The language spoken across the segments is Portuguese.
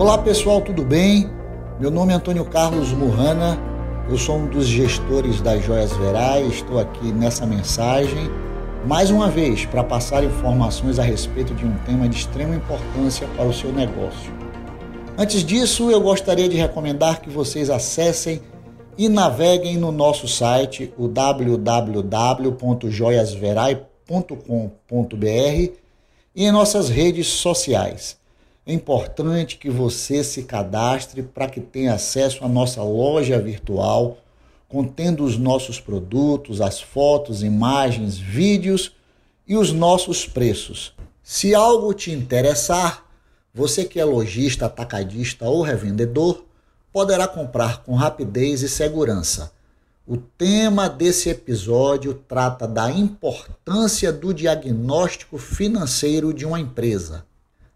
Olá pessoal, tudo bem? Meu nome é Antônio Carlos Murrana, eu sou um dos gestores das Joias Verais, estou aqui nessa mensagem mais uma vez para passar informações a respeito de um tema de extrema importância para o seu negócio. Antes disso, eu gostaria de recomendar que vocês acessem e naveguem no nosso site, o www.joiasverai.com.br e em nossas redes sociais. É importante que você se cadastre para que tenha acesso à nossa loja virtual, contendo os nossos produtos, as fotos, imagens, vídeos e os nossos preços. Se algo te interessar, você que é lojista, atacadista ou revendedor, poderá comprar com rapidez e segurança. O tema desse episódio trata da importância do diagnóstico financeiro de uma empresa.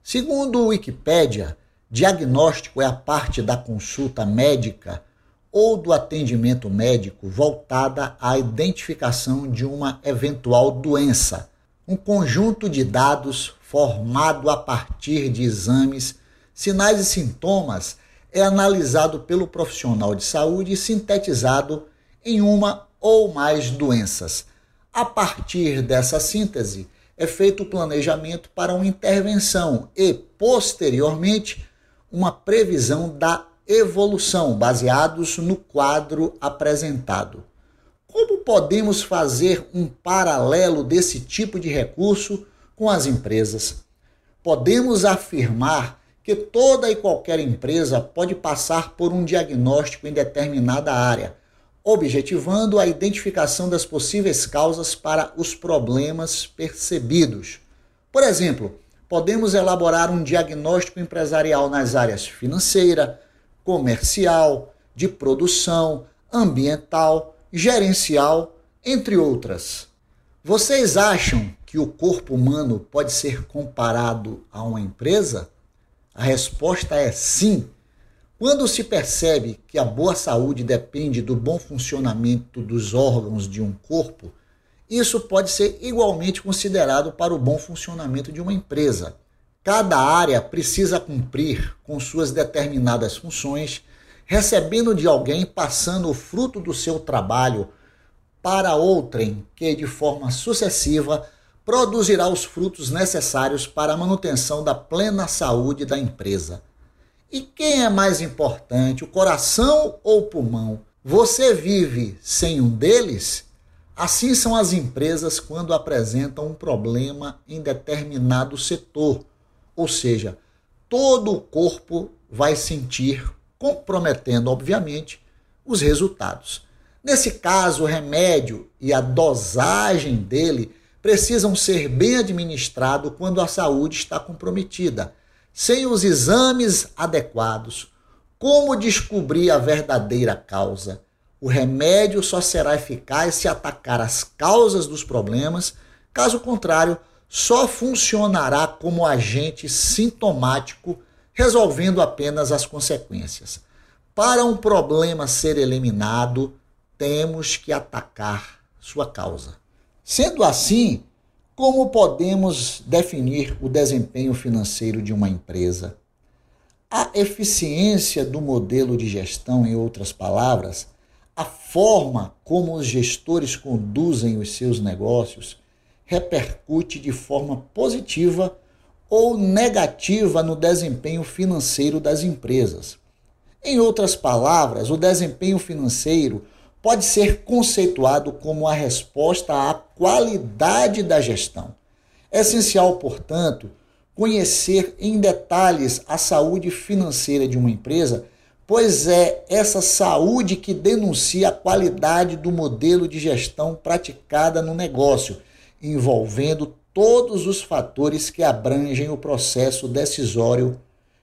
Segundo o Wikipédia, diagnóstico é a parte da consulta médica ou do atendimento médico voltada à identificação de uma eventual doença, um conjunto de dados formado a partir de exames, sinais e sintomas é analisado pelo profissional de saúde e sintetizado em uma ou mais doenças. A partir dessa síntese, é feito o planejamento para uma intervenção e, posteriormente, uma previsão da evolução, baseados no quadro apresentado. Como podemos fazer um paralelo desse tipo de recurso com as empresas? Podemos afirmar que toda e qualquer empresa pode passar por um diagnóstico em determinada área objetivando a identificação das possíveis causas para os problemas percebidos. Por exemplo, podemos elaborar um diagnóstico empresarial nas áreas financeira, comercial, de produção, ambiental, gerencial, entre outras. Vocês acham que o corpo humano pode ser comparado a uma empresa? A resposta é sim. Quando se percebe que a boa saúde depende do bom funcionamento dos órgãos de um corpo, isso pode ser igualmente considerado para o bom funcionamento de uma empresa. Cada área precisa cumprir com suas determinadas funções, recebendo de alguém, passando o fruto do seu trabalho para outrem, que de forma sucessiva produzirá os frutos necessários para a manutenção da plena saúde da empresa. E quem é mais importante, o coração ou o pulmão? Você vive sem um deles? Assim são as empresas quando apresentam um problema em determinado setor, ou seja, todo o corpo vai sentir, comprometendo, obviamente, os resultados. Nesse caso, o remédio e a dosagem dele precisam ser bem administrados quando a saúde está comprometida sem os exames adequados, como descobrir a verdadeira causa? O remédio só será eficaz se atacar as causas dos problemas, caso contrário, só funcionará como agente sintomático, resolvendo apenas as consequências. Para um problema ser eliminado, temos que atacar sua causa. Sendo assim, como podemos definir o desempenho financeiro de uma empresa? A eficiência do modelo de gestão, em outras palavras, a forma como os gestores conduzem os seus negócios, repercute de forma positiva ou negativa no desempenho financeiro das empresas. Em outras palavras, o desempenho financeiro pode ser conceituado como a resposta à qualidade da gestão. É essencial, portanto, conhecer em detalhes a saúde financeira de uma empresa, pois é essa saúde que denuncia a qualidade do modelo de gestão praticada no negócio, envolvendo todos os fatores que abrangem o processo decisório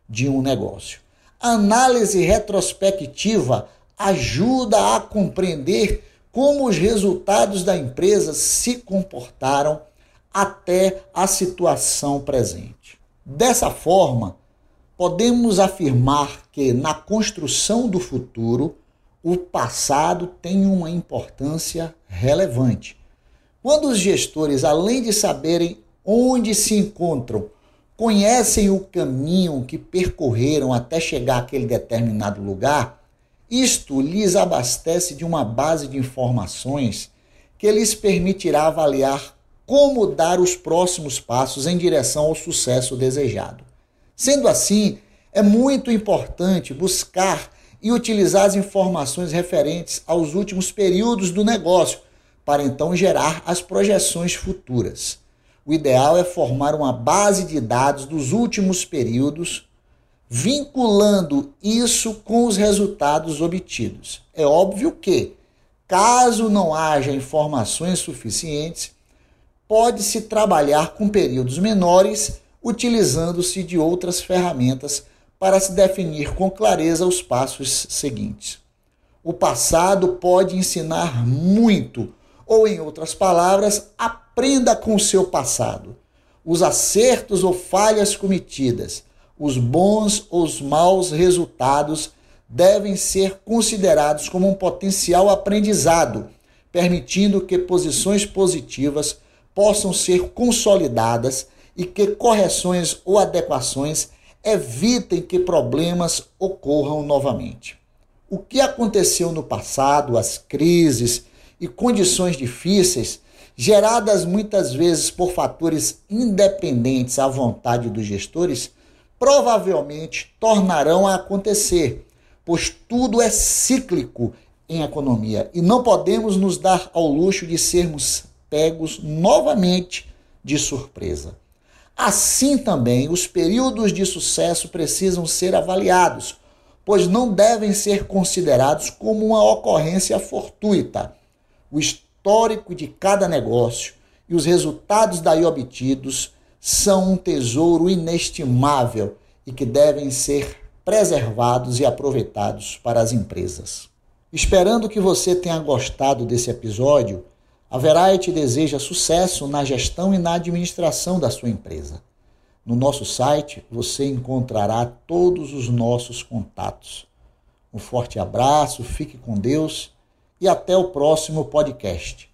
de um negócio. Análise retrospectiva ajuda a compreender como os resultados da empresa se comportaram até a situação presente. Dessa forma, podemos afirmar que na construção do futuro, o passado tem uma importância relevante. Quando os gestores, além de saberem onde se encontram, conhecem o caminho que percorreram até chegar àquele determinado lugar, isto lhes abastece de uma base de informações que lhes permitirá avaliar como dar os próximos passos em direção ao sucesso desejado. Sendo assim, é muito importante buscar e utilizar as informações referentes aos últimos períodos do negócio para então gerar as projeções futuras. O ideal é formar uma base de dados dos últimos períodos, vinculando isso com os resultados obtidos. É óbvio que, caso não haja informações suficientes, pode-se trabalhar com períodos menores, utilizando-se de outras ferramentas para se definir com clareza os passos seguintes. O passado pode ensinar muito, ou em outras palavras, Aprenda com o seu passado, os acertos ou falhas cometidas, os bons ou os maus resultados devem ser considerados como um potencial aprendizado, permitindo que posições positivas possam ser consolidadas e que correções ou adequações evitem que problemas ocorram novamente. O que aconteceu no passado, as crises e condições difíceis geradas muitas vezes por fatores independentes à vontade dos gestores, provavelmente tornarão a acontecer, pois tudo é cíclico em economia e não podemos nos dar ao luxo de sermos pegos novamente de surpresa. Assim também, os períodos de sucesso precisam ser avaliados, pois não devem ser considerados como uma ocorrência fortuita. O histórico de cada negócio e os resultados daí obtidos são um tesouro inestimável e que devem ser preservados e aproveitados para as empresas. Esperando que você tenha gostado desse episódio, a Verite deseja sucesso na gestão e na administração da sua empresa. No nosso site você encontrará todos os nossos contatos. Um forte abraço, fique com Deus e até o próximo podcast.